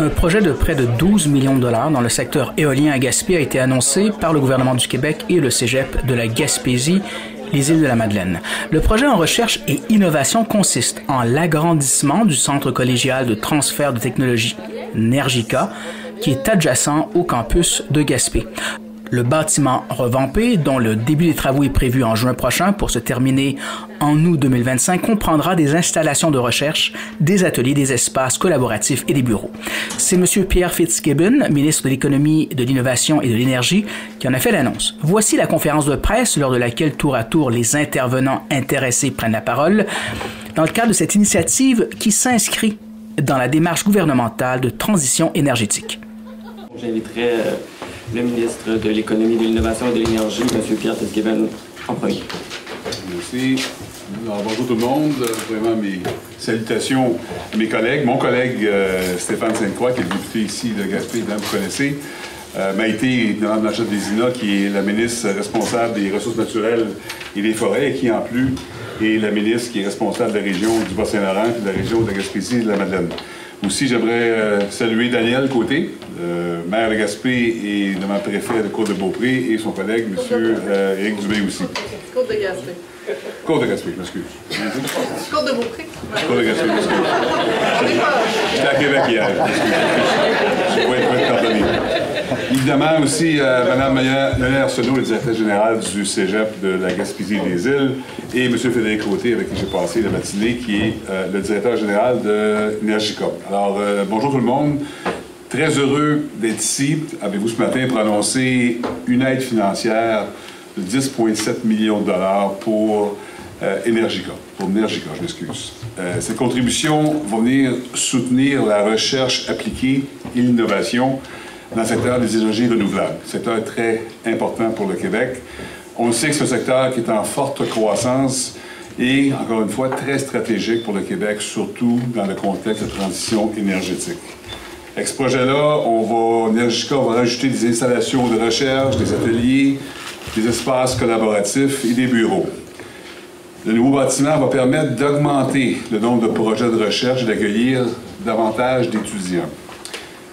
Un projet de près de 12 millions de dollars dans le secteur éolien à Gaspé a été annoncé par le gouvernement du Québec et le cégep de la Gaspésie les îles de la Madeleine. Le projet en recherche et innovation consiste en l'agrandissement du centre collégial de transfert de technologie Nergica, qui est adjacent au campus de Gaspé. Le bâtiment revampé, dont le début des travaux est prévu en juin prochain pour se terminer en août 2025, comprendra des installations de recherche, des ateliers, des espaces collaboratifs et des bureaux. C'est M. Pierre Fitzgibbon, ministre de l'Économie, de l'Innovation et de l'Énergie, qui en a fait l'annonce. Voici la conférence de presse lors de laquelle tour à tour les intervenants intéressés prennent la parole dans le cadre de cette initiative qui s'inscrit dans la démarche gouvernementale de transition énergétique. J'inviterai euh, le ministre de l'Économie, de l'Innovation et de l'Énergie, M. Pierre Fitzgibbon, en premier. Merci. Bonjour tout le monde. Vraiment mes salutations à mes collègues. Mon collègue euh, Stéphane Sainte-Croix, qui est député ici de Gaspé, vous connaissez, euh, m'a été dans la Desina, qui est la ministre responsable des ressources naturelles et des forêts, et qui en plus est la ministre qui est responsable de la région du Bas-Saint-Laurent de la région de Gaspésie et de la Madeleine. Aussi, j'aimerais euh, saluer Daniel Côté, euh, maire de Gaspé et nommé préfet de Côte-de-Beaupré, et son collègue, M. Euh, Éric Dubé aussi. Côte de Gaspé. Côte de Gaspé, m'excuse. Côte de Beaupré. Côte de Gaspé, m'excuse. J'étais à Québec hier, Je vais être pardonné. Évidemment aussi, euh, Mme Mme Arsenault, le directeur général du Cégep de la Gaspésie des Îles, et M. Frédéric Côté, avec qui j'ai passé la matinée, qui est euh, le directeur général de Energicom. Alors, euh, bonjour tout le monde. Très heureux d'être ici avec vous ce matin pour annoncer une aide financière de 10,7 millions de dollars pour Energica, pour Energica, je m'excuse. cette contribution va venir soutenir la recherche appliquée et l'innovation dans le secteur des énergies renouvelables. Secteur très important pour le Québec. On sait que un secteur qui est en forte croissance et, encore une fois, très stratégique pour le Québec, surtout dans le contexte de transition énergétique. Avec ce projet-là, on va, Energica va rajouter des installations de recherche, des ateliers, des espaces collaboratifs et des bureaux. Le nouveau bâtiment va permettre d'augmenter le nombre de projets de recherche et d'accueillir davantage d'étudiants.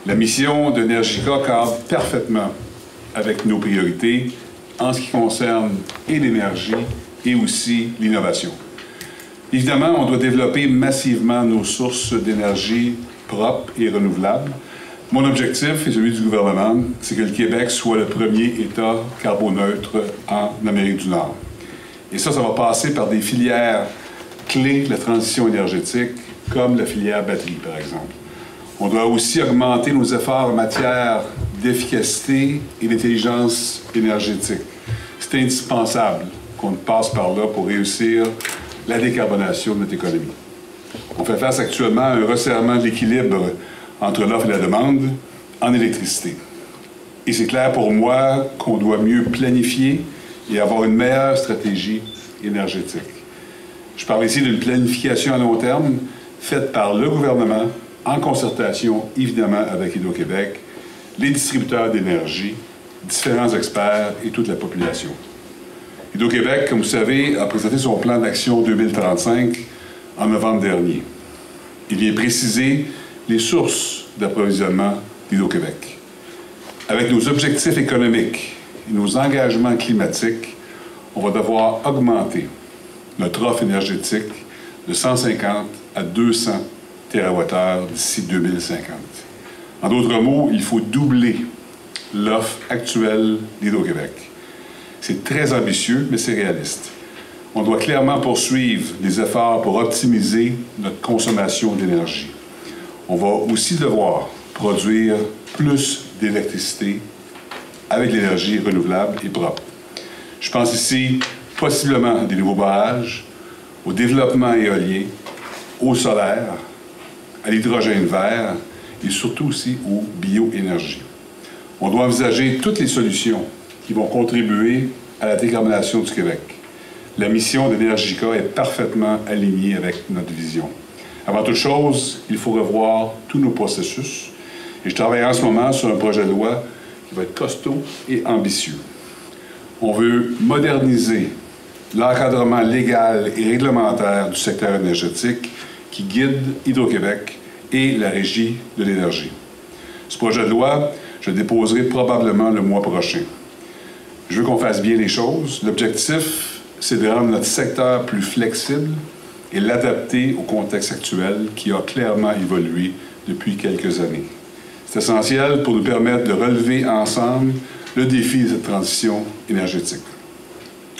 La mission de Nergica cadre parfaitement avec nos priorités en ce qui concerne l'énergie et aussi l'innovation. Évidemment, on doit développer massivement nos sources d'énergie propres et renouvelables. Mon objectif et celui du gouvernement, c'est que le Québec soit le premier État carboneutre en Amérique du Nord. Et ça, ça va passer par des filières clés de la transition énergétique, comme la filière batterie, par exemple. On doit aussi augmenter nos efforts en matière d'efficacité et d'intelligence énergétique. C'est indispensable qu'on passe par là pour réussir la décarbonation de notre économie. On fait face actuellement à un resserrement de l'équilibre entre l'offre et la demande en électricité. Et c'est clair pour moi qu'on doit mieux planifier et avoir une meilleure stratégie énergétique. Je parle ici d'une planification à long terme faite par le gouvernement en concertation évidemment avec Hydro-Québec, les distributeurs d'énergie, différents experts et toute la population. Hydro-Québec, comme vous savez, a présenté son plan d'action 2035 en novembre dernier. Il vient préciser les sources d'approvisionnement d'Hydro-Québec. Avec nos objectifs économiques et nos engagements climatiques, on va devoir augmenter notre offre énergétique de 150 à 200 D'ici 2050. En d'autres mots, il faut doubler l'offre actuelle d'Hydro-Québec. C'est très ambitieux, mais c'est réaliste. On doit clairement poursuivre les efforts pour optimiser notre consommation d'énergie. On va aussi devoir produire plus d'électricité avec l'énergie renouvelable et propre. Je pense ici possiblement à des nouveaux barrages, au développement éolien, au solaire, à l'hydrogène vert et surtout aussi aux bioénergies. On doit envisager toutes les solutions qui vont contribuer à la décarbonation du Québec. La mission d'Energica est parfaitement alignée avec notre vision. Avant toute chose, il faut revoir tous nos processus. Et je travaille en ce moment sur un projet de loi qui va être costaud et ambitieux. On veut moderniser l'encadrement légal et réglementaire du secteur énergétique qui guide Hydro-Québec et la Régie de l'énergie. Ce projet de loi, je le déposerai probablement le mois prochain. Je veux qu'on fasse bien les choses. L'objectif, c'est de rendre notre secteur plus flexible et l'adapter au contexte actuel qui a clairement évolué depuis quelques années. C'est essentiel pour nous permettre de relever ensemble le défi de cette transition énergétique.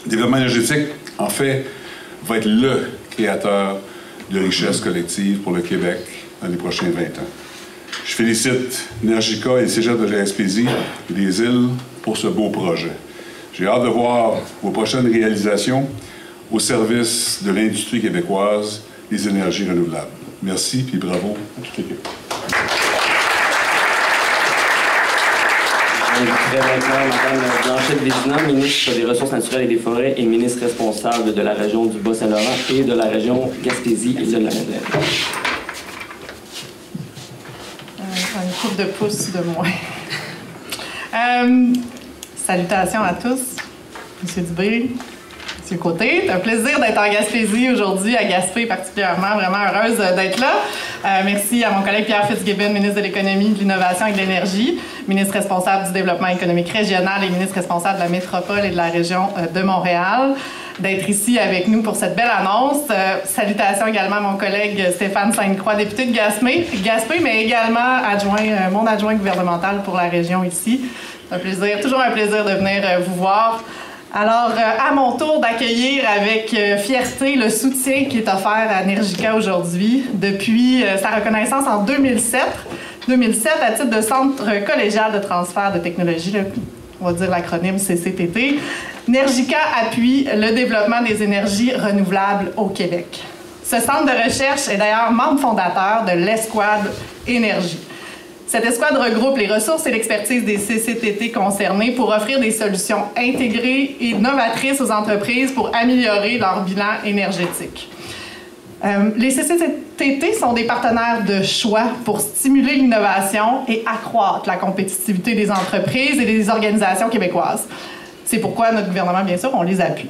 Le développement énergétique, en fait, va être le créateur de richesse collective pour le Québec dans les prochains 20 ans. Je félicite Nergica et le Cégep de la SPZ et des îles pour ce beau projet. J'ai hâte de voir vos prochaines réalisations au service de l'industrie québécoise des énergies renouvelables. Merci et bravo à toute l'équipe. Je maintenant Mme Blanchette Vézina, ministre des Ressources naturelles et des Forêts et ministre responsable de la région du Bas-Saint-Laurent et de la région Gaspésie et de la Madeleine. Euh, une coupe de pouce de moins. Euh, salutations à tous. Monsieur Dubé, Monsieur Côté, c'est un plaisir d'être en Gaspésie aujourd'hui, à Gaspé particulièrement, vraiment heureuse d'être là. Euh, merci à mon collègue Pierre Fitzgibbon, ministre de l'Économie, de l'Innovation et de l'Énergie, ministre responsable du développement économique régional et ministre responsable de la métropole et de la région euh, de Montréal d'être ici avec nous pour cette belle annonce. Euh, salutations également à mon collègue Stéphane Sainte-Croix, député de Gaspé, Gaspé mais également adjoint, mon adjoint gouvernemental pour la région ici. Un plaisir, toujours un plaisir de venir vous voir. Alors, euh, à mon tour d'accueillir avec euh, fierté le soutien qui est offert à Nergica aujourd'hui depuis euh, sa reconnaissance en 2007. 2007 à titre de Centre collégial de transfert de technologie, on va dire l'acronyme CCTT. Nergica appuie le développement des énergies renouvelables au Québec. Ce centre de recherche est d'ailleurs membre fondateur de l'Esquad Énergie. Cette escouade regroupe les ressources et l'expertise des CCTT concernés pour offrir des solutions intégrées et novatrices aux entreprises pour améliorer leur bilan énergétique. Euh, les CCTT sont des partenaires de choix pour stimuler l'innovation et accroître la compétitivité des entreprises et des organisations québécoises. C'est pourquoi notre gouvernement, bien sûr, on les appuie.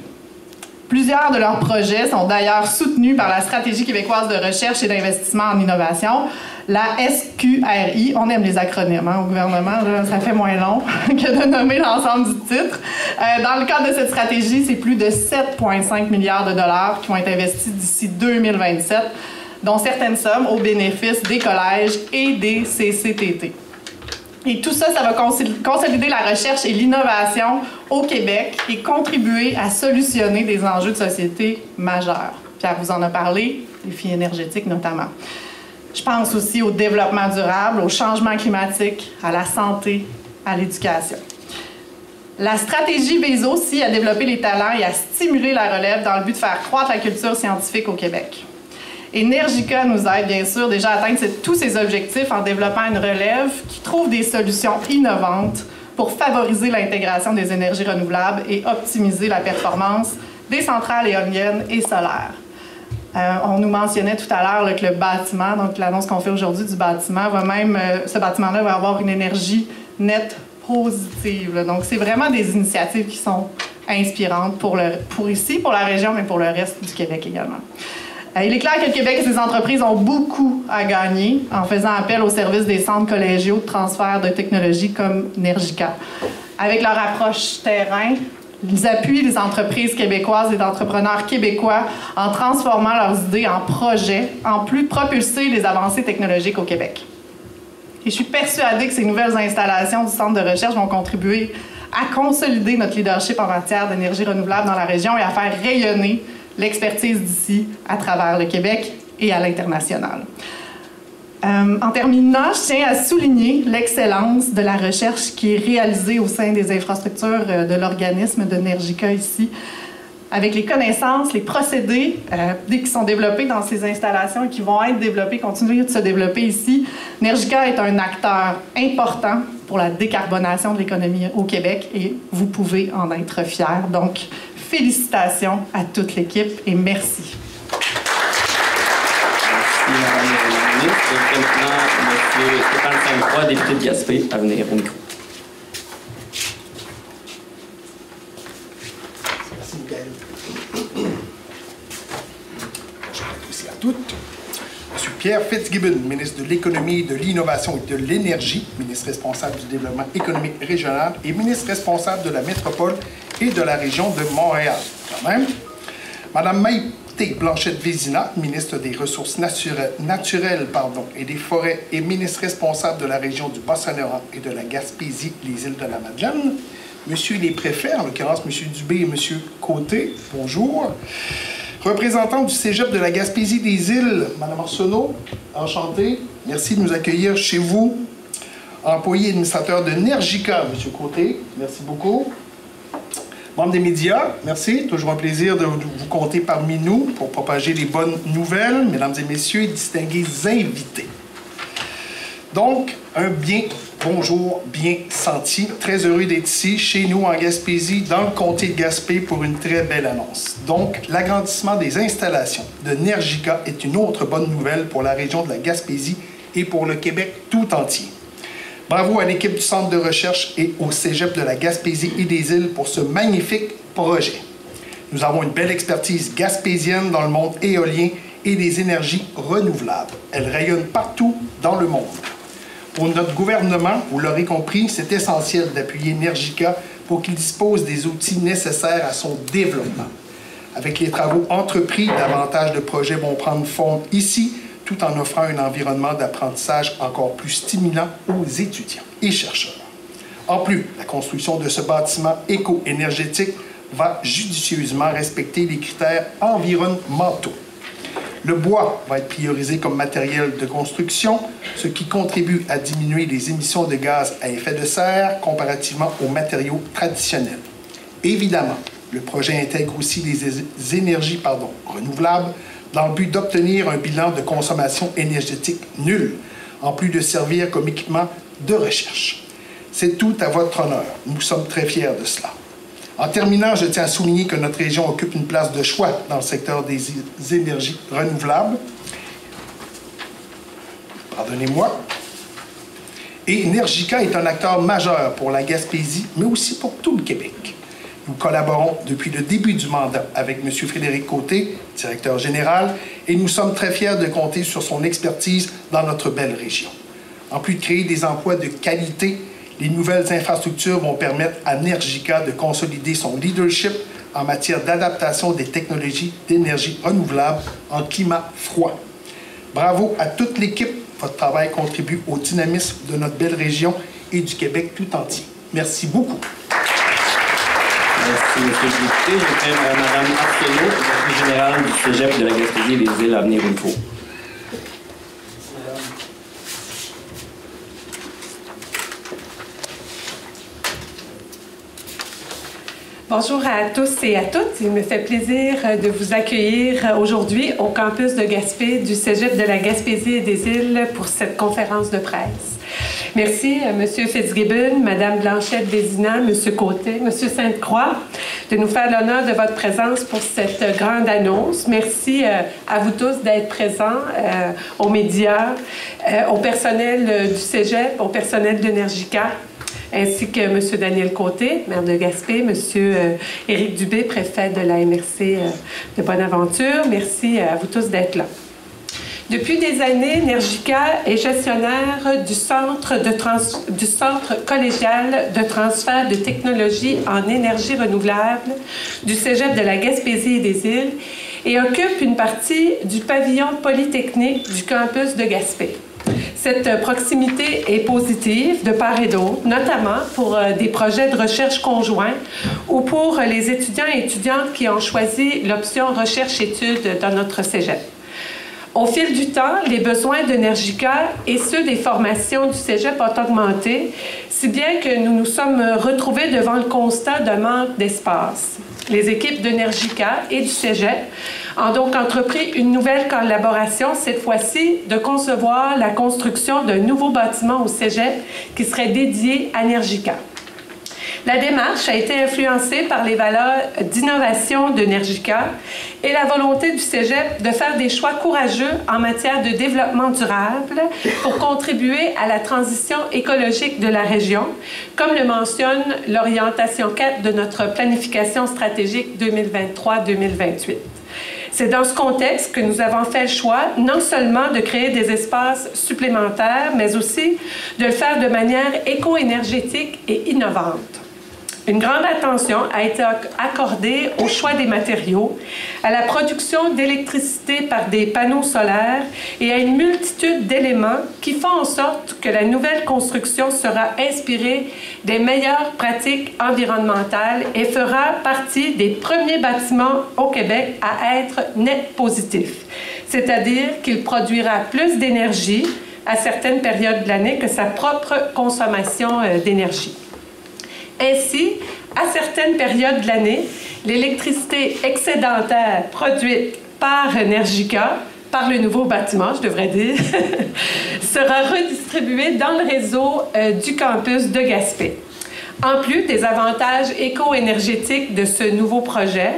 Plusieurs de leurs projets sont d'ailleurs soutenus par la Stratégie québécoise de recherche et d'investissement en innovation, la SQRI. On aime les acronymes hein, au gouvernement, ça fait moins long que de nommer l'ensemble du titre. Euh, dans le cadre de cette stratégie, c'est plus de 7,5 milliards de dollars qui vont être investis d'ici 2027, dont certaines sommes au bénéfice des collèges et des CCTT. Et tout ça, ça va consolider la recherche et l'innovation au Québec et contribuer à solutionner des enjeux de société majeurs. Pierre vous en a parlé, les défis énergétiques notamment. Je pense aussi au développement durable, au changement climatique, à la santé, à l'éducation. La stratégie vise aussi à développer les talents et à stimuler la relève dans le but de faire croître la culture scientifique au Québec. Energica nous aide bien sûr déjà à atteindre tous ces objectifs en développant une relève qui trouve des solutions innovantes pour favoriser l'intégration des énergies renouvelables et optimiser la performance des centrales éoliennes et solaires. Euh, on nous mentionnait tout à l'heure que le bâtiment, donc l'annonce qu'on fait aujourd'hui du bâtiment, va même, euh, ce bâtiment-là va avoir une énergie nette positive. Donc, c'est vraiment des initiatives qui sont inspirantes pour, pour ici, pour la région, mais pour le reste du Québec également. Euh, il est clair que le Québec et ses entreprises ont beaucoup à gagner en faisant appel au service des centres collégiaux de transfert de technologies comme Nergica. Avec leur approche terrain, ils appuient les entreprises québécoises et d'entrepreneurs québécois en transformant leurs idées en projets, en plus propulser les avancées technologiques au Québec. Et je suis persuadée que ces nouvelles installations du centre de recherche vont contribuer à consolider notre leadership en matière d'énergie renouvelable dans la région et à faire rayonner l'expertise d'ici à travers le Québec et à l'international. Euh, en terminant, je tiens à souligner l'excellence de la recherche qui est réalisée au sein des infrastructures euh, de l'organisme de Nergica ici, avec les connaissances, les procédés euh, qui sont développés dans ces installations et qui vont être développés, continuer de se développer ici. Nergica est un acteur important pour la décarbonation de l'économie au Québec et vous pouvez en être fiers. Donc, félicitations à toute l'équipe et merci. Je vais maintenant M. Stéphane Sainte-Croix, député de Gaspé, à venir au micro. Merci, Michael. Bonjour à tous et à toutes. Pierre Fitzgibbon, ministre de l'Économie, de l'Innovation et de l'Énergie, ministre responsable du développement économique régional et ministre responsable de la métropole et de la région de Montréal. Quand même. Madame Maïté Blanchette-Vézina, ministre des Ressources naturelles, pardon, et des Forêts et ministre responsable de la région du Bas-Saint-Laurent et de la Gaspésie, les îles de la Madeleine. Monsieur les préfets, en l'occurrence Monsieur Dubé et Monsieur Côté, bonjour. Représentant du Cégep de la Gaspésie des îles, Madame Arsenault, enchantée. Merci de nous accueillir chez vous. Employé administrateur de Nergica, Monsieur Côté, merci beaucoup. Membre des médias, merci. Toujours un plaisir de vous compter parmi nous pour propager les bonnes nouvelles, mesdames et messieurs, et distingués invités. Donc, un bien bonjour bien senti. Très heureux d'être ici, chez nous en Gaspésie, dans le comté de Gaspé, pour une très belle annonce. Donc, l'agrandissement des installations de Nergica est une autre bonne nouvelle pour la région de la Gaspésie et pour le Québec tout entier. Bravo à l'équipe du Centre de recherche et au Cégep de la Gaspésie et des îles pour ce magnifique projet. Nous avons une belle expertise gaspésienne dans le monde éolien et des énergies renouvelables. Elle rayonne partout dans le monde. Pour notre gouvernement, vous l'aurez compris, c'est essentiel d'appuyer Energica pour qu'il dispose des outils nécessaires à son développement. Avec les travaux entrepris, davantage de projets vont prendre forme ici, tout en offrant un environnement d'apprentissage encore plus stimulant aux étudiants et chercheurs. En plus, la construction de ce bâtiment éco-énergétique va judicieusement respecter les critères environnementaux. Le bois va être priorisé comme matériel de construction, ce qui contribue à diminuer les émissions de gaz à effet de serre comparativement aux matériaux traditionnels. Évidemment, le projet intègre aussi les énergies renouvelables dans le but d'obtenir un bilan de consommation énergétique nul, en plus de servir comme équipement de recherche. C'est tout à votre honneur. Nous sommes très fiers de cela. En terminant, je tiens à souligner que notre région occupe une place de choix dans le secteur des énergies renouvelables. Pardonnez-moi. Et Energica est un acteur majeur pour la Gaspésie, mais aussi pour tout le Québec. Nous collaborons depuis le début du mandat avec M. Frédéric Côté, directeur général, et nous sommes très fiers de compter sur son expertise dans notre belle région. En plus de créer des emplois de qualité, les nouvelles infrastructures vont permettre à Nergica de consolider son leadership en matière d'adaptation des technologies d'énergie renouvelable en climat froid. Bravo à toute l'équipe. Votre travail contribue au dynamisme de notre belle région et du Québec tout entier. Merci beaucoup. Merci, M. le député. Je à Mme Arsenault, générale du Cégep de la Gaspésie et des îles à venir. Bonjour à tous et à toutes. Il me fait plaisir de vous accueillir aujourd'hui au campus de Gaspé du Cégep de la Gaspésie et des îles pour cette conférence de presse. Merci à M. Fitzgibbon, Mme Blanchette Vézina, M. Côté, M. Sainte-Croix de nous faire l'honneur de votre présence pour cette grande annonce. Merci euh, à vous tous d'être présents, euh, aux médias, euh, au personnel du Cégep, au personnel d'Energica ainsi que M. Daniel Côté, maire de Gaspé, M. Euh, Éric Dubé, préfet de la MRC euh, de Bonaventure. Merci à vous tous d'être là. Depuis des années, Nergica est gestionnaire du centre, collégial de transfert de technologies en énergie renouvelable du Cégep de la Gaspésie et des îles et occupe une partie du pavillon polytechnique du campus de Gaspé. Cette proximité est positive de part et d'autre, notamment pour euh, des projets de recherche conjoints ou pour les étudiants et étudiantes qui ont choisi l'option recherche-études dans notre cégep. Au fil du temps, les besoins d'Energica et ceux des formations du cégep ont augmenté, si bien que nous nous sommes retrouvés devant le constat d'un manque d'espace. Les équipes d'Energica et du cégep ont donc entrepris une nouvelle collaboration, cette fois-ci de concevoir la construction d'un nouveau bâtiment au cégep qui serait dédié à Nergica. La démarche a été influencée par les valeurs d'innovation de Nergica et la volonté du Cégep de faire des choix courageux en matière de développement durable pour contribuer à la transition écologique de la région, comme le mentionne l'orientation 4 de notre planification stratégique 2023-2028. C'est dans ce contexte que nous avons fait le choix non seulement de créer des espaces supplémentaires, mais aussi de le faire de manière éco-énergétique et innovante. Une grande attention a été accordée au choix des matériaux, à la production d'électricité par des panneaux solaires et à une multitude d'éléments qui font en sorte que la nouvelle construction sera inspirée des meilleures pratiques environnementales et fera partie des premiers bâtiments au Québec à être net positif, c'est-à-dire qu'il produira plus d'énergie à certaines périodes de l'année que sa propre consommation euh, d'énergie. Ainsi, à certaines périodes de l'année, l'électricité excédentaire produite par Energica, par le nouveau bâtiment, je devrais dire, sera redistribuée dans le réseau euh, du campus de Gaspé. En plus des avantages éco-énergétiques de ce nouveau projet,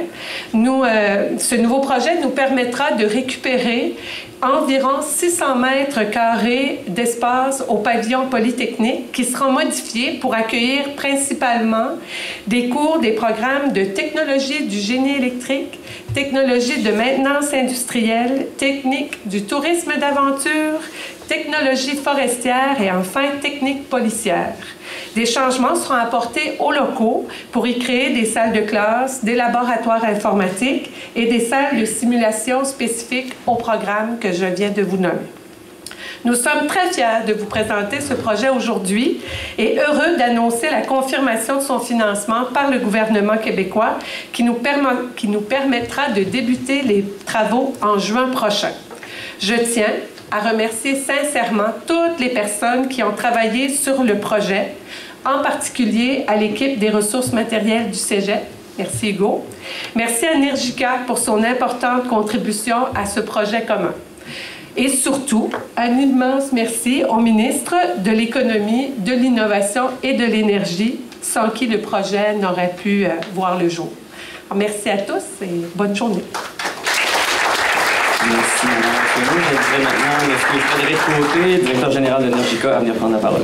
euh, ce nouveau projet nous permettra de récupérer environ 600 mètres carrés d'espace au pavillon polytechnique qui seront modifiés pour accueillir principalement des cours des programmes de technologie du génie électrique, technologie de maintenance industrielle, technique du tourisme d'aventure, technologie forestière et enfin technique policière. Des changements seront apportés aux locaux pour y créer des salles de classe, des laboratoires informatiques et des salles de simulation spécifiques au programme que je viens de vous nommer. Nous sommes très fiers de vous présenter ce projet aujourd'hui et heureux d'annoncer la confirmation de son financement par le gouvernement québécois qui nous, qui nous permettra de débuter les travaux en juin prochain. Je tiens à remercier sincèrement toutes les personnes qui ont travaillé sur le projet, en particulier à l'équipe des ressources matérielles du Cégep. Merci Hugo. Merci à Energica pour son importante contribution à ce projet commun. Et surtout, un immense merci au ministre de l'Économie, de l'Innovation et de l'Énergie, sans qui le projet n'aurait pu euh, voir le jour. merci à tous et bonne journée. Merci, Mme Je dirais maintenant M. Frédéric Côté, directeur général de Nergica, à venir prendre la parole?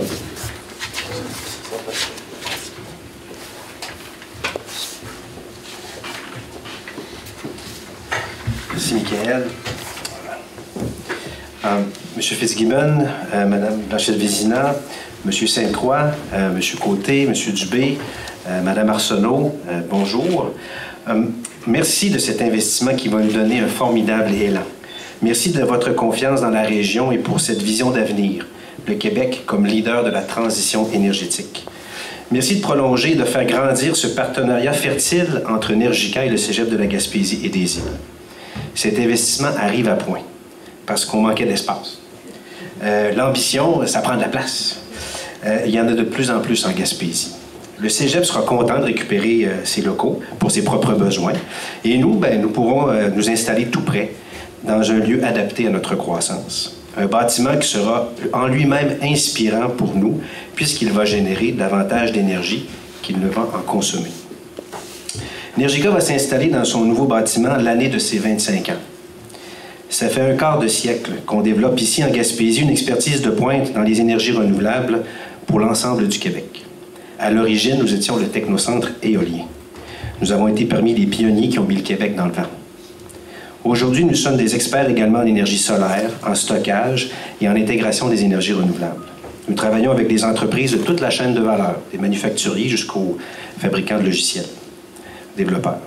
Euh, Monsieur Fitzgibbon, euh, Madame Blanchette-Vézina, Monsieur Sainte-Croix, euh, Monsieur Côté, Monsieur Dubé, Madame Arsenault, bonjour. merci de cet investissement qui va nous donner un formidable élan. Merci de votre confiance dans la région et pour cette vision d'avenir, le Québec comme leader de la transition énergétique. Merci de prolonger et de faire grandir ce partenariat fertile entre Energica et le Cégep de la Gaspésie et des îles. Cet investissement arrive à point parce qu'on manquait d'espace. Euh, l'ambition, ça prend de la place. Euh, il y en a de plus en plus en Gaspésie. Le Cégep sera content de récupérer euh, ses locaux pour ses propres besoins. Et nous, ben, nous pourrons nous installer tout près dans un lieu adapté à notre croissance. Un bâtiment qui sera en lui-même inspirant pour nous, puisqu'il va générer davantage d'énergie qu'il ne va en consommer. Energica va s'installer dans son nouveau bâtiment l'année de ses 25 ans. Ça fait un quart de siècle qu'on développe ici en Gaspésie une expertise de pointe dans les énergies renouvelables pour l'ensemble du Québec. À l'origine, nous étions le technocentre éolien. Nous avons été parmi les pionniers qui ont mis le Québec dans le vent. Aujourd'hui, nous sommes des experts également en énergie solaire, en stockage et en intégration des énergies renouvelables. Nous travaillons avec des entreprises de toute la chaîne de valeur, des manufacturiers jusqu'aux fabricants de logiciels, développeurs.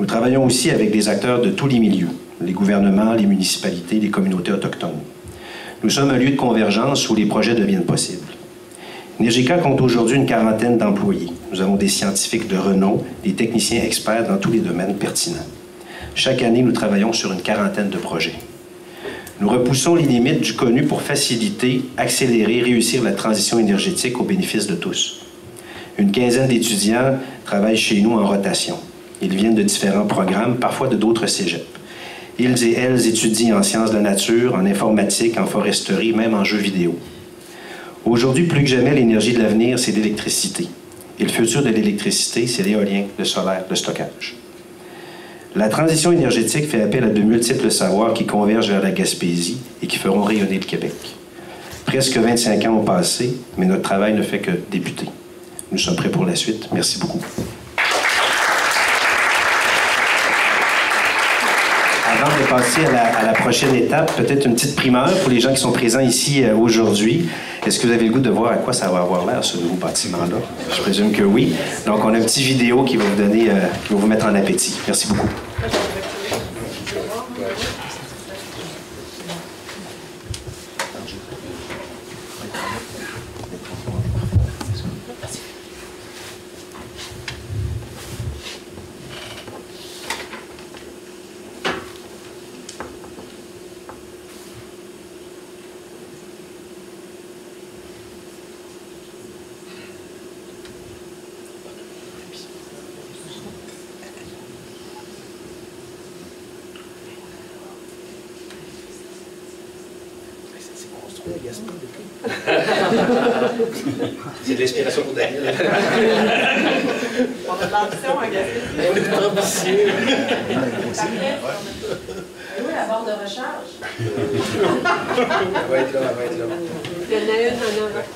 Nous travaillons aussi avec des acteurs de tous les milieux, les gouvernements, les municipalités, les communautés autochtones. Nous sommes un lieu de convergence où les projets deviennent possibles. Nergica compte aujourd'hui une quarantaine d'employés. Nous avons des scientifiques de renom, des techniciens experts dans tous les domaines pertinents. Chaque année, nous travaillons sur une quarantaine de projets. Nous repoussons les limites du connu pour faciliter, accélérer, réussir la transition énergétique au bénéfice de tous. Une quinzaine d'étudiants travaillent chez nous en rotation. Ils viennent de différents programmes, parfois de d'autres cégeps. Ils et elles étudient en sciences de la nature, en informatique, en foresterie, même en jeux vidéo. Aujourd'hui, plus que jamais, l'énergie de l'avenir, c'est l'électricité. Et le futur de l'électricité, c'est l'éolien, le solaire, le stockage. La transition énergétique fait appel à de multiples savoirs qui convergent vers la Gaspésie et qui feront rayonner le Québec. Presque 25 ans ont passé, mais notre travail ne fait que débuter. Nous sommes prêts pour la suite. Merci beaucoup. avant de passer à la, prochaine étape, peut-être une petite primeur pour les gens qui sont présents ici euh, aujourd'hui. Est-ce que vous avez le goût de voir à quoi ça va avoir l'air, ce nouveau bâtiment-là? Je présume que oui. Donc, on a une petite vidéo qui va vous donner, euh, qui va vous mettre en appétit. Merci beaucoup. C'est de l'inspiration pour Daniel. On a de l'ambition à Gaspé. On est ambitieux. Où la barre de recharge? Elle va être là, elle va être là. Il y en a une en avant.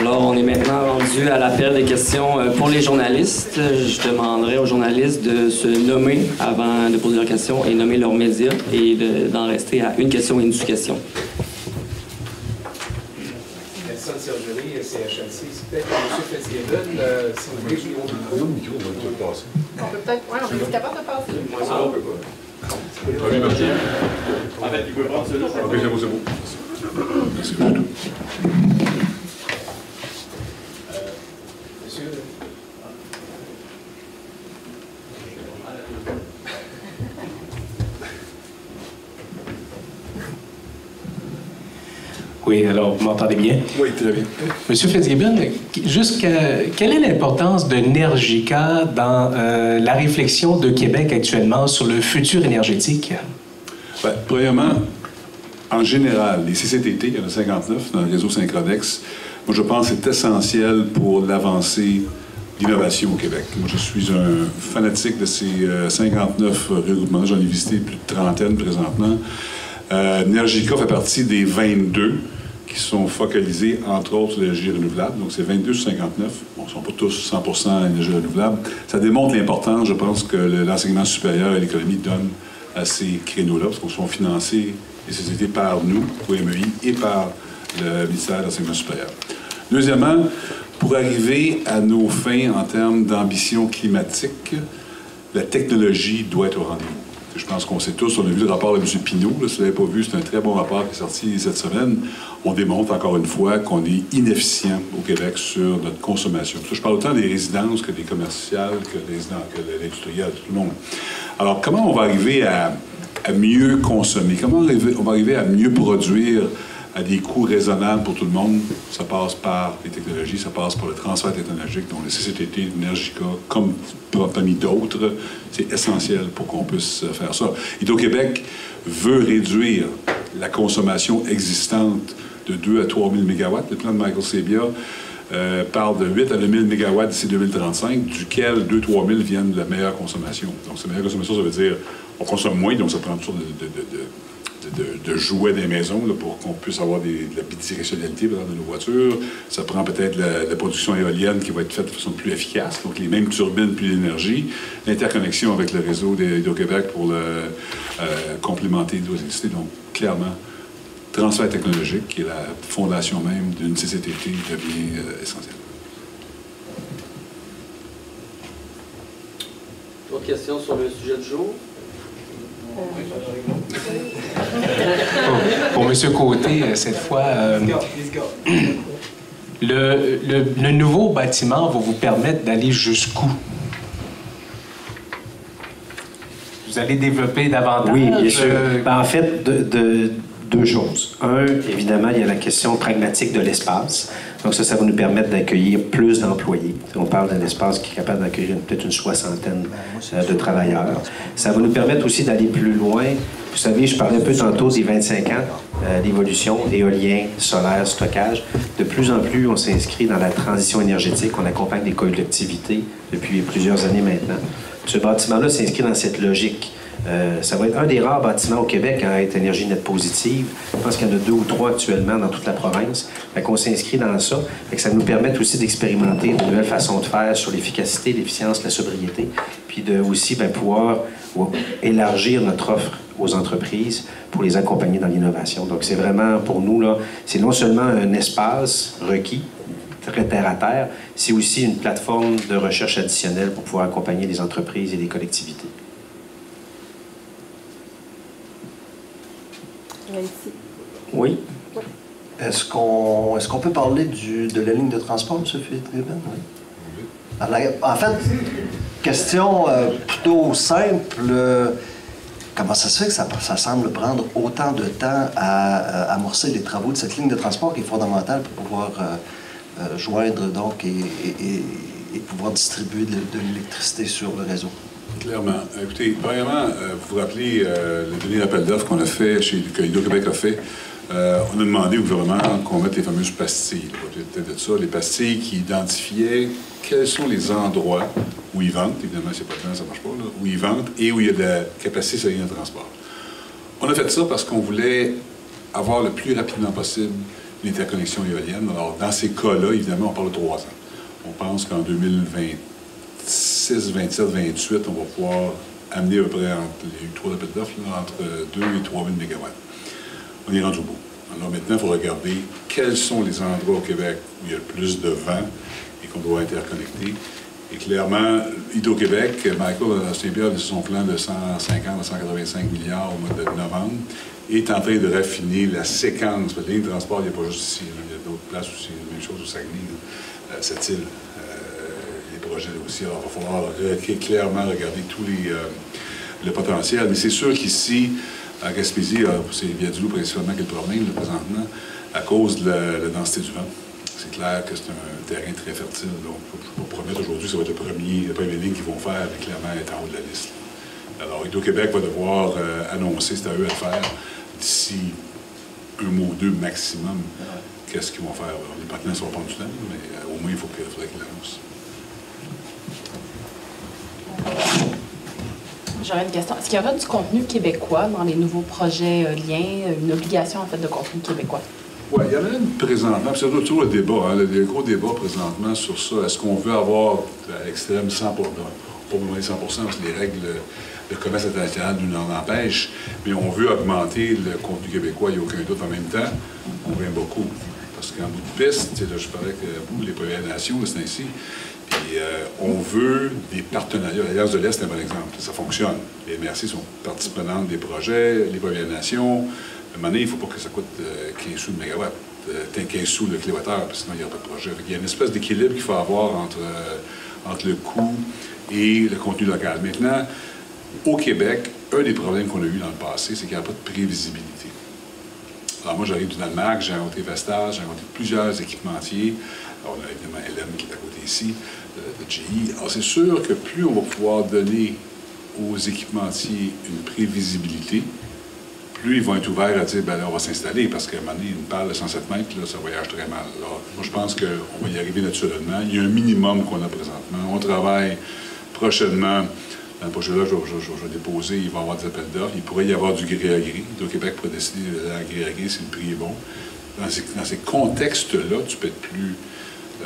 Alors, on est maintenant rendu à l'appel des questions euh, pour les journalistes. Je demanderai aux journalistes de se nommer avant de poser leurs questions et nommer leurs médias et de- d'en rester à une question et une sous-question. Nelson Sergerie, CHLC. C'est peut-être M. Fitzgibbon, euh, si vous voulez, je au micro. On peut peut-être. Ouais, on est capable de passer. Moi, ça, on peut pas. En fait, il peut prendre celui-là. Ok, c'est beau, c'est beau. Merci Oui, alors vous m'entendez bien? Oui, très bien. Monsieur Fitzgibbon, jusqu'à quelle est l'importance de Nergica dans euh, la réflexion de Québec actuellement sur le futur énergétique? Ben, premièrement, en général, les CCTT, il y en a 59 dans le réseau Synchrodex. Moi, je pense que c'est essentiel pour l'avancée d'innovation au Québec. Moi, je suis un fanatique de ces euh, 59 regroupements. J'en ai visité plus de trentaine présentement. Euh, Nergica fait partie des 22 qui sont focalisés, entre autres, sur l'énergie renouvelable. Donc, c'est 22 sur 59. Bon, ils ne sont pas tous 100% énergie renouvelable. Ça démontre l'importance, je pense, que le- l'enseignement supérieur et l'économie donnent à ces créneaux-là, parce qu'on sont financés, les sociétés, par nous, OMEI, et par le ministère de l'Enseignement supérieur. Deuxièmement, pour arriver à nos fins en termes d'ambition climatique, la technologie doit être au rendez-vous. Je pense qu'on sait tous, on a vu le rapport de M. Pinault, là, si vous l'avez pas vu, c'est un très bon rapport qui est sorti cette semaine. On démontre encore une fois qu'on est inefficient au Québec sur notre consommation. Je parle autant des résidences que des commerciales, que des l'industriel, tout le monde. Alors, comment on va arriver à, mieux consommer? Comment on va arriver à mieux produire à des coûts raisonnables pour tout le monde, ça passe par les technologies, ça passe par le transfert technologique, dont le CCTT, Energica, comme parmi d'autres, c'est essentiel pour qu'on puisse euh, faire ça. Hydro-Québec veut réduire la consommation existante de 2 à 3 000 MW. Le plan de Michael Sebia euh, parle de 8 à 9 000 MW d'ici 2035, duquel 2 3 000 viennent de la meilleure consommation. Donc, cette meilleure consommation, ça veut dire on consomme moins, donc ça prend toutes sortes de- de, de jouets des maisons pour qu'on puisse avoir de la bidirectionnalité de nos voitures. Ça prend peut-être la, la production éolienne qui va être faite de façon plus efficace, donc les mêmes turbines, plus d'énergie. L'interconnexion avec le réseau d'Hydro-Québec pour le, euh, complémenter l'hydroélectricité. Donc, clairement, transfert technologique, qui est la fondation même d'une CCTT, devient euh, essentiel. D'autres questions sur le sujet du jour? Pour, pour M. Côté, euh, cette fois, euh, le, le- le nouveau bâtiment va vous permettre d'aller jusqu'où? Vous allez développer davantage? Oui, bien sûr. euh, Ben, en fait, de, de- deux choses. Un, évidemment, il y a la question pragmatique de l'espace. Donc ça, ça va nous permettre d'accueillir plus d'employés. On parle d'un espace qui est capable d'accueillir peut-être une soixantaine euh, de travailleurs. Ça va nous permettre aussi d'aller plus loin. Vous savez, je parlais un peu tantôt des 25 ans euh, d'évolution, éolien, solaire, stockage. De plus en plus, on s'inscrit dans la transition énergétique. On accompagne des collectivités depuis plusieurs années maintenant. Ce bâtiment-là s'inscrit dans cette logique Euh, ça va être un des rares bâtiments au Québec à être énergie nette positive. Je pense qu'il y en a deux ou trois actuellement dans toute la province. Fait qu'on s'inscrit dans ça. Fait que ça nous permet aussi d'expérimenter de nouvelles façons de faire sur l'efficacité, l'efficience, la sobriété, puis de aussi ben, pouvoir élargir notre offre aux entreprises pour les accompagner dans l'innovation. Donc, c'est vraiment pour nous, là, c'est non seulement un espace requis, très terre à terre, c'est aussi une plateforme de recherche additionnelle pour pouvoir accompagner les entreprises et les collectivités. Oui. Est-ce qu'on est qu'on peut parler du, de la ligne de transport, M. Fitzgibbon? Oui. en fait, question euh, plutôt simple. Euh, comment ça se fait que ça, ça, semble prendre autant de temps à, amorcer les travaux de cette ligne de transport qui est fondamentale pour pouvoir euh, joindre donc et, pouvoir distribuer de, l'électricité sur le réseau? Clairement. Écoutez, premièrement, vous vous rappelez le dernier appel d'offres qu'on a fait, chez, que Hydro-Québec a fait, euh, on a demandé au gouvernement qu'on mette les fameuses pastilles. Peut-être ça, les pastilles qui identifiaient quels sont les endroits où ils vendent, évidemment, c'est pas temps, ça marche pas, là, où ils vendent et où il y a de la capacité sur de transport. On a fait ça parce qu'on voulait avoir le plus rapidement possible l'interconnexion éolienne. Alors, dans ces cas-là, évidemment, on parle de trois ans. On pense qu'en 2026, 27, 28, on va pouvoir amener à peu près entre les trois appels d'offres, entre 2 et 3 000 mégawatts on est rendu au bout. Alors maintenant, il faut regarder quels sont les endroits au Québec où il y a le plus de vent et qu'on doit interconnecter. Et clairement, Hydro-Québec, Michael Saint-Pierre, son plan de 150 à 185 milliards au mois de novembre, est en train de raffiner la séquence. La ligne de transport, il n'y a pas juste ici. Il y a d'autres places aussi. La même chose au Saguenay, euh, cette île. Euh. Alors, il va falloir clairement regarder tous les, euh, le potentiel. Mais c'est sûr qu'ici, à Gaspésie, euh, c'est Viadulo principalement qui est le problème présentement, à cause de la, densité du vent. C'est clair que c'est un terrain très fertile. Donc, je peux promettre aujourd'hui que ça va être le premier, la première ligne qu'ils vont faire, mais clairement être en haut de la liste. Alors, Hydro-Québec va devoir euh, annoncer, c'est à eux à faire, d'ici un mois ou deux maximum, qu'est-ce qu'ils vont faire. les partenaires ne vont prendre du temps, mais euh, au moins, il faut qu'il faudrait qu'ils l'annoncent. J'aurais une question. Est-ce qu'il y aura du contenu québécois dans les nouveaux projets euh, liens, une obligation en fait de contenu québécois? Oui, il y en a une présentement, c'est toujours le débat, hein, le, gros débat présentement sur ça. Est-ce qu'on veut avoir à l'extrême 100 pour, pas moins 100 parce que les règles de commerce international nous en empêchent, mais on veut augmenter le contenu québécois, il n'y a aucun doute. En même temps, on vient beaucoup. Parce qu'en bout de piste, là, je parlais que les Premières Nations, c'est ainsi, euh, on veut des partenariats. L'Alliance de l'Est est un bon exemple. Ça fonctionne. Les MRC sont partie prenante des projets, les Premières Nations. À un moment donné, il ne faut pas que ça coûte 15 euh, sous de mégawatt, 15 euh, sous le kilowattheure, parce que sinon, il n'y aura pas de projet. Il y a une espèce d'équilibre qu'il faut avoir entre, entre le coût et le contenu local. Maintenant, au Québec, un des problèmes qu'on a eu dans le passé, c'est qu'il n'y a pas de prévisibilité. Alors moi, j'arrive du Danemark, j'ai inventé Vestas, j'ai inventé plusieurs équipementiers. Alors, on a évidemment Hélène qui est à côté ici Alors, c'est sûr que plus on va pouvoir donner aux équipementiers une prévisibilité, plus ils vont être ouverts à dire, ben là, on va s'installer, parce qu'à un moment donné, une palle de 107 mètres, là, ça voyage très mal. Moi, je pense qu'on va y arriver naturellement. Il y a un minimum qu'on a présentement. On travaille prochainement. Dans le projet-là, je, vais déposer, il va y avoir des appels d'offres. Il pourrait y avoir du gré à gré. Le Québec pourrait décider de gré à gré si le prix est bon. Dans ces, dans ces contextes-là, tu peux être plus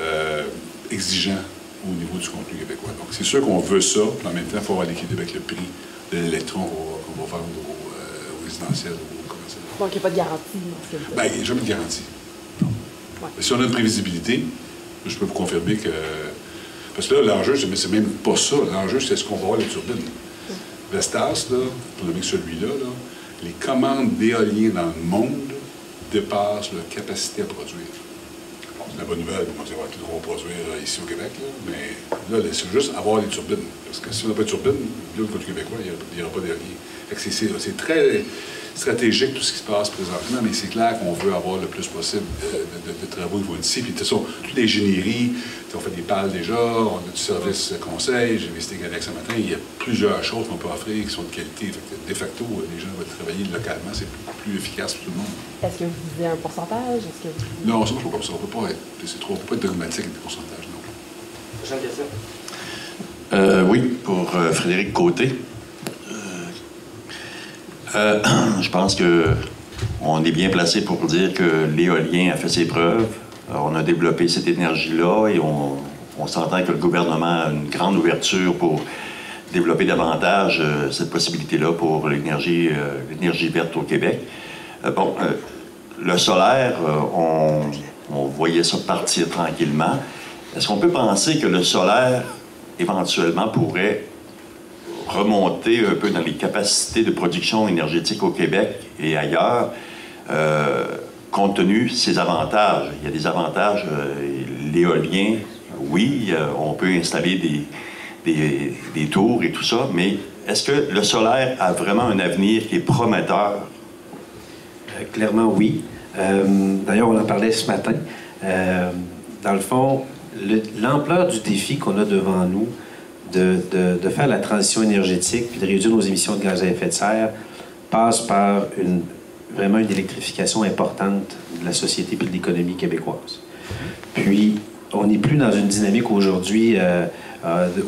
euh, exigeant au niveau du contenu québécois. Donc, c'est sûr qu'on veut ça, mais en même temps, il faut avoir l'équilibre avec le prix de l'électron qu'on va, faire au, euh, résidentiel ou au commercial. Donc, il n'y a pas de garantie. Bien, il n'y a jamais de garantie. Non. Si on a une prévisibilité, je peux vous confirmer que. Parce que là, l'enjeu, c'est même pas ça. L'enjeu, c'est ce qu'on va avoir les turbines? Vestas, là, pour nommer celui-là, là, les commandes d'éoliennes dans le monde dépassent leur capacité à produire la bonne nouvelle, on va dire qu'on va produire euh, ici au Québec, mais là, c'est juste avoir les turbines. Parce que si on n'a pas de turbines, là, au côté québécois, il n'y aura, pas d'ailier. C'est très stratégique tout ce qui se passe présentement, mais c'est clair qu'on veut avoir le plus possible de, travaux de ici. Puis de toute façon, toute l'ingénierie, on fait des pales déjà, on a du service conseil, j'ai visité Ganex ce matin, il y a plusieurs choses qu'on peut offrir qui sont de qualité. de facto, les gens veulent travailler localement, c'est plus, efficace pour tout le monde. Est-ce que vous disiez un pourcentage? Que... Non, ça ne pas comme ça. On ne peut pas être, c'est trop, pas être dogmatique avec des pourcentages, non. Prochaine question. Euh, oui, pour euh, Frédéric Côté. Euh, Euh, je pense que on est bien placé pour dire que l'éolien a fait ses preuves. on a développé cette énergie-là et on, s'entend que le gouvernement a une grande ouverture pour développer davantage euh, cette possibilité-là pour l'énergie, euh, verte au Québec. Euh, bon, le solaire, on, voyait ça partir tranquillement. Est-ce qu'on peut penser que le solaire, éventuellement, pourrait remonter un peu dans les capacités de production énergétique au Québec et ailleurs, compte tenu de ses avantages? Il y a des avantages, l'éolien, oui, on peut installer des, des, tours et tout ça, mais est-ce que le solaire a vraiment un avenir qui est prometteur? Euh, clairement, oui. Euh, d'ailleurs, on en parlait ce matin. Euh, dans le fond, l'ampleur du défi qu'on a devant nous de, faire la transition énergétique puis de réduire nos émissions de gaz à effet de serre passe par une, vraiment une électrification importante de la société et de l'économie québécoise. Puis, on n'est plus dans une dynamique aujourd'hui euh,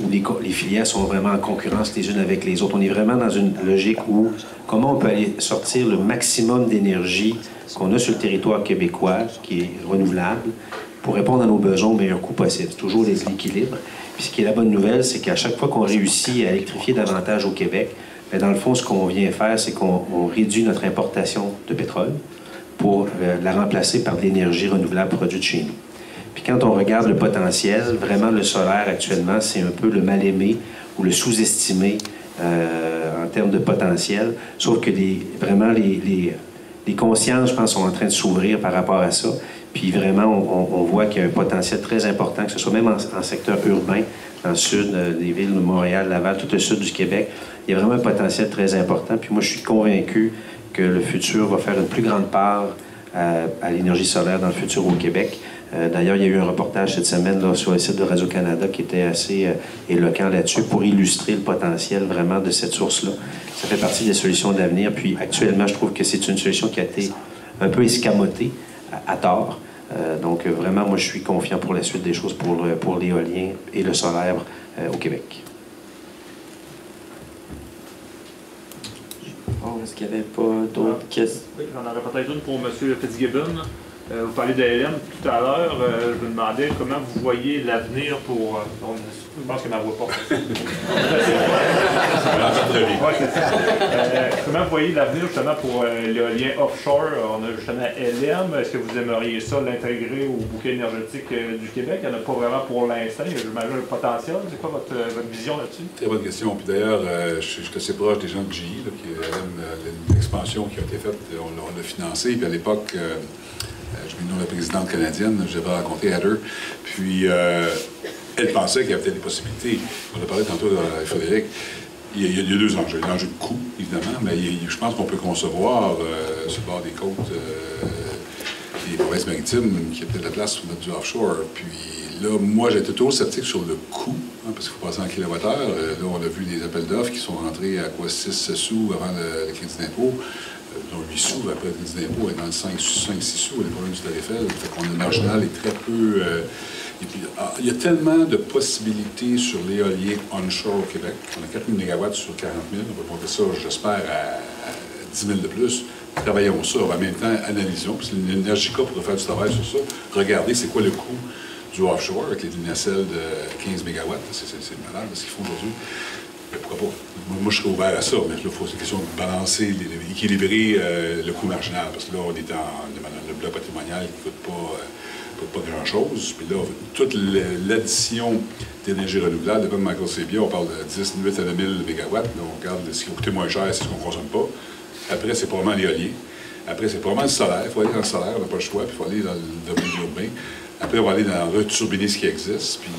où les, filières sont vraiment en concurrence les unes avec les autres. On est vraiment dans une logique où comment on peut aller sortir le maximum d'énergie qu'on a sur le territoire québécois, qui est renouvelable, pour répondre à nos besoins au meilleur coût possible. C'est toujours l'équilibre. Puis ce qui est la bonne nouvelle, c'est qu'à chaque fois qu'on réussit à électrifier davantage au Québec, bien, dans le fond, ce qu'on vient faire, c'est qu'on réduit notre importation de pétrole pour euh, la remplacer par de l'énergie renouvelable produite chez nous. Puis quand on regarde le potentiel, vraiment le solaire actuellement, c'est un peu le mal-aimé ou le sous-estimé euh, en termes de potentiel. Sauf que les, vraiment les, les, consciences, je pense, sont en train de s'ouvrir par rapport à ça. Puis vraiment, on, voit qu'il y a un potentiel très important, que ce soit même en, secteur urbain, dans le sud euh, des villes de Montréal, Laval, tout le sud du Québec. Il y a vraiment un potentiel très important. Puis moi, je suis convaincu que le futur va faire une plus grande part à l'énergie solaire dans le futur au Québec. Euh, d'ailleurs, il y a eu un reportage cette semaine sur le site de Radio-Canada qui était assez euh, éloquent là-dessus pour illustrer le potentiel vraiment de cette source-là. Ça fait partie des solutions d'avenir. Puis actuellement, je trouve que c'est une solution qui a été un peu escamotée à, tort. Euh, donc vraiment, moi, je suis confiant pour la suite des choses pour, pour l'éolien et le solaire au Québec. Bon, est-ce qu'il n'y avait pas d'autres questions? Oui, j'en aurais peut-être une pour M. Fitzgibbon. Euh, vous parlez de LM tout à l'heure. Euh, je me demandais comment vous voyez l'avenir pour. Euh, je pense que ma voix pas. comment vous voyez l'avenir justement pour l'éolien offshore? On a justement LM. Est-ce que vous aimeriez ça l'intégrer au bouquet énergétique du Québec? Il n'y en a pas vraiment pour l'instant. J'imagine le potentiel. C'est quoi votre, vision là-dessus? Très bonne question. Puis d'ailleurs, je, suis assez proche des gens de qui LM, l'expansion qui a été faite, on l'a financée. Puis à l'époque, euh, je me nomme la présidente canadienne, j'avais rencontré Heather, puis euh, elle pensait qu'il y avait des possibilités. On a parlé tantôt avec Frédéric. Il y, a, deux enjeux. L'enjeu de coût, évidemment, mais je pense qu'on peut concevoir euh, sur le bord des côtes des provinces maritimes qu'il y a peut-être la place pour mettre du offshore. Puis là, moi, j'étais toujours sceptique sur le coût, hein, parce qu'il faut passer en kilowattheure. là, on a vu des appels d'offres qui sont rentrés à quoi 6 sous avant le crédit d'impôt dont 8 sous, après le crédit d'impôt est dans le 5-6 sous, les problèmes du tarifel. Fait qu'on le marginal est très peu. Euh, ah, il y a tellement de possibilités sur l'éolien onshore au Québec. On a 4 000 MW sur 40 000. On va monter ça, j'espère, à, 10 000 de plus. Travaillons ça. En même temps, analysons. Parce que l'Energica pourrait faire du travail sur ça. Regardez c'est quoi le coût du offshore avec les nacelles de 15 MW. C'est malade ce qu'ils font aujourd'hui pourquoi pas? Moi, je serais ouvert à ça, mais il faut une question de balancer, d'équilibrer euh, le coût marginal, parce que là, on est dans le bloc patrimonial qui ne coûte pas, euh, pas grand-chose. Puis là, toute l'addition d'énergie renouvelable, comme Michael sait bien, on parle de 10, 8 à 9 000 MW. Là, on regarde ce qui va coûter moins cher, c'est ce qu'on ne consomme pas. Après, c'est probablement l'éolien. Après, c'est probablement le solaire. Il faut aller dans le solaire, on n'a pas le choix, puis il faut aller dans le domaine urbain. Après, on va aller dans returbiner ce qui existe, puis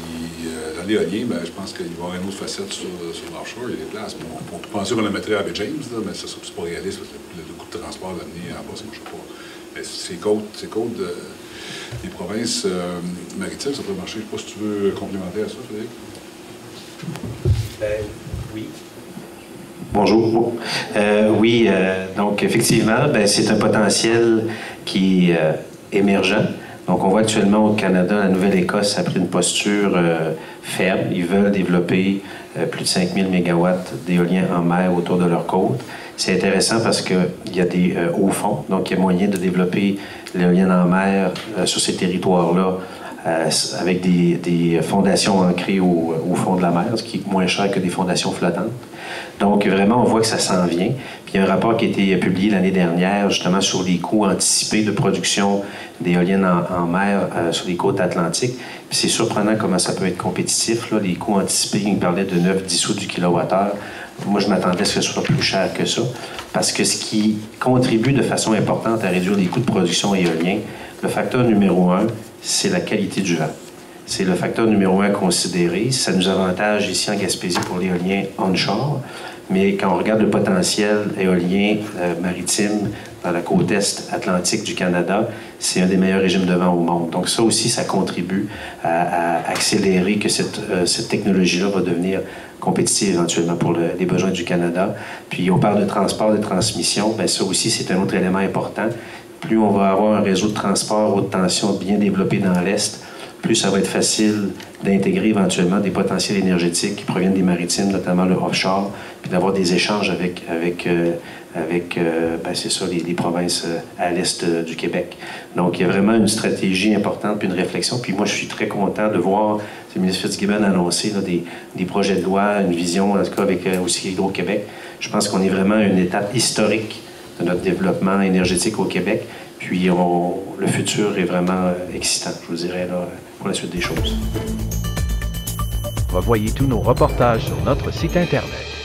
l'éolien, ben, je pense qu'il va y avoir une autre facette sur, sur l'offshore. Il y a des places. on, peut penser qu'on le mettrait à Bay James, mais ça, c'est pas réaliste parce que le, coût de transport l'amener en bas, ça ne marche pas. Mais ces côtes, ces côtes des provinces euh, maritimes, ça peut marcher. Je ne sais pas si tu veux complémenter à ça, Frédéric. Ben, oui. Bonjour. Euh, oui, euh, donc effectivement, ben, c'est un potentiel qui est émergent. Donc, on voit actuellement au Canada, la Nouvelle-Écosse a pris une posture euh, faible. Ils veulent développer euh, plus de 5000 MW d'éolien en mer autour de leur côte. C'est intéressant parce qu'il y a des hauts fonds, donc il y a moyen de développer l'éolienne en mer sur ces territoires-là avec des, fondations ancrées au, fond de la mer, ce qui est moins cher que des fondations flottantes. Donc, vraiment, on voit que ça s'en vient. Puis, il y a un rapport qui a été publié l'année dernière, justement, sur les coûts anticipés de production d'éoliennes en, mer euh, sur les côtes atlantiques. Puis, c'est surprenant comment ça peut être compétitif. Les coûts anticipés, il parlait de 9-10 sous du kilowattheure. Moi, je m'attendais à ce que ce soit plus cher que ça. Parce que ce qui contribue de façon importante à réduire les coûts de production éolien, le facteur numéro un, c'est la qualité du vent. C'est le facteur numéro un considéré. Ça nous avantage ici en Gaspésie pour l'éolien onshore. Mais quand on regarde le potentiel éolien euh, maritime dans la côte est atlantique du Canada, c'est un des meilleurs régimes de vent au monde. Donc ça aussi, ça contribue à, accélérer que cette, euh, cette technologie-là va devenir compétitive éventuellement pour les besoins du Canada. Puis on parle de transport, de transmission, bien ça aussi, c'est un autre élément important. Plus on va avoir un réseau de transport haute tension bien développé dans l'Est, plus ça va être facile d'intégrer éventuellement des potentiels énergétiques qui proviennent des maritimes, notamment le offshore, puis d'avoir des échanges avec, avec, euh, avec euh, ben c'est ça, les, provinces euh, à l'est du Québec. Donc, il y a vraiment une stratégie importante, puis une réflexion. Puis moi, je suis très content de voir le ministre Fitzgibbon annoncer là, des, des, projets de loi, une vision, en tout cas avec aussi Hydro-Québec. Je pense qu'on est vraiment à une étape historique de notre développement énergétique au Québec. Puis le futur est vraiment excitant, je vous dirais, pour la suite des choses. Revoyez tous nos reportages sur notre site Internet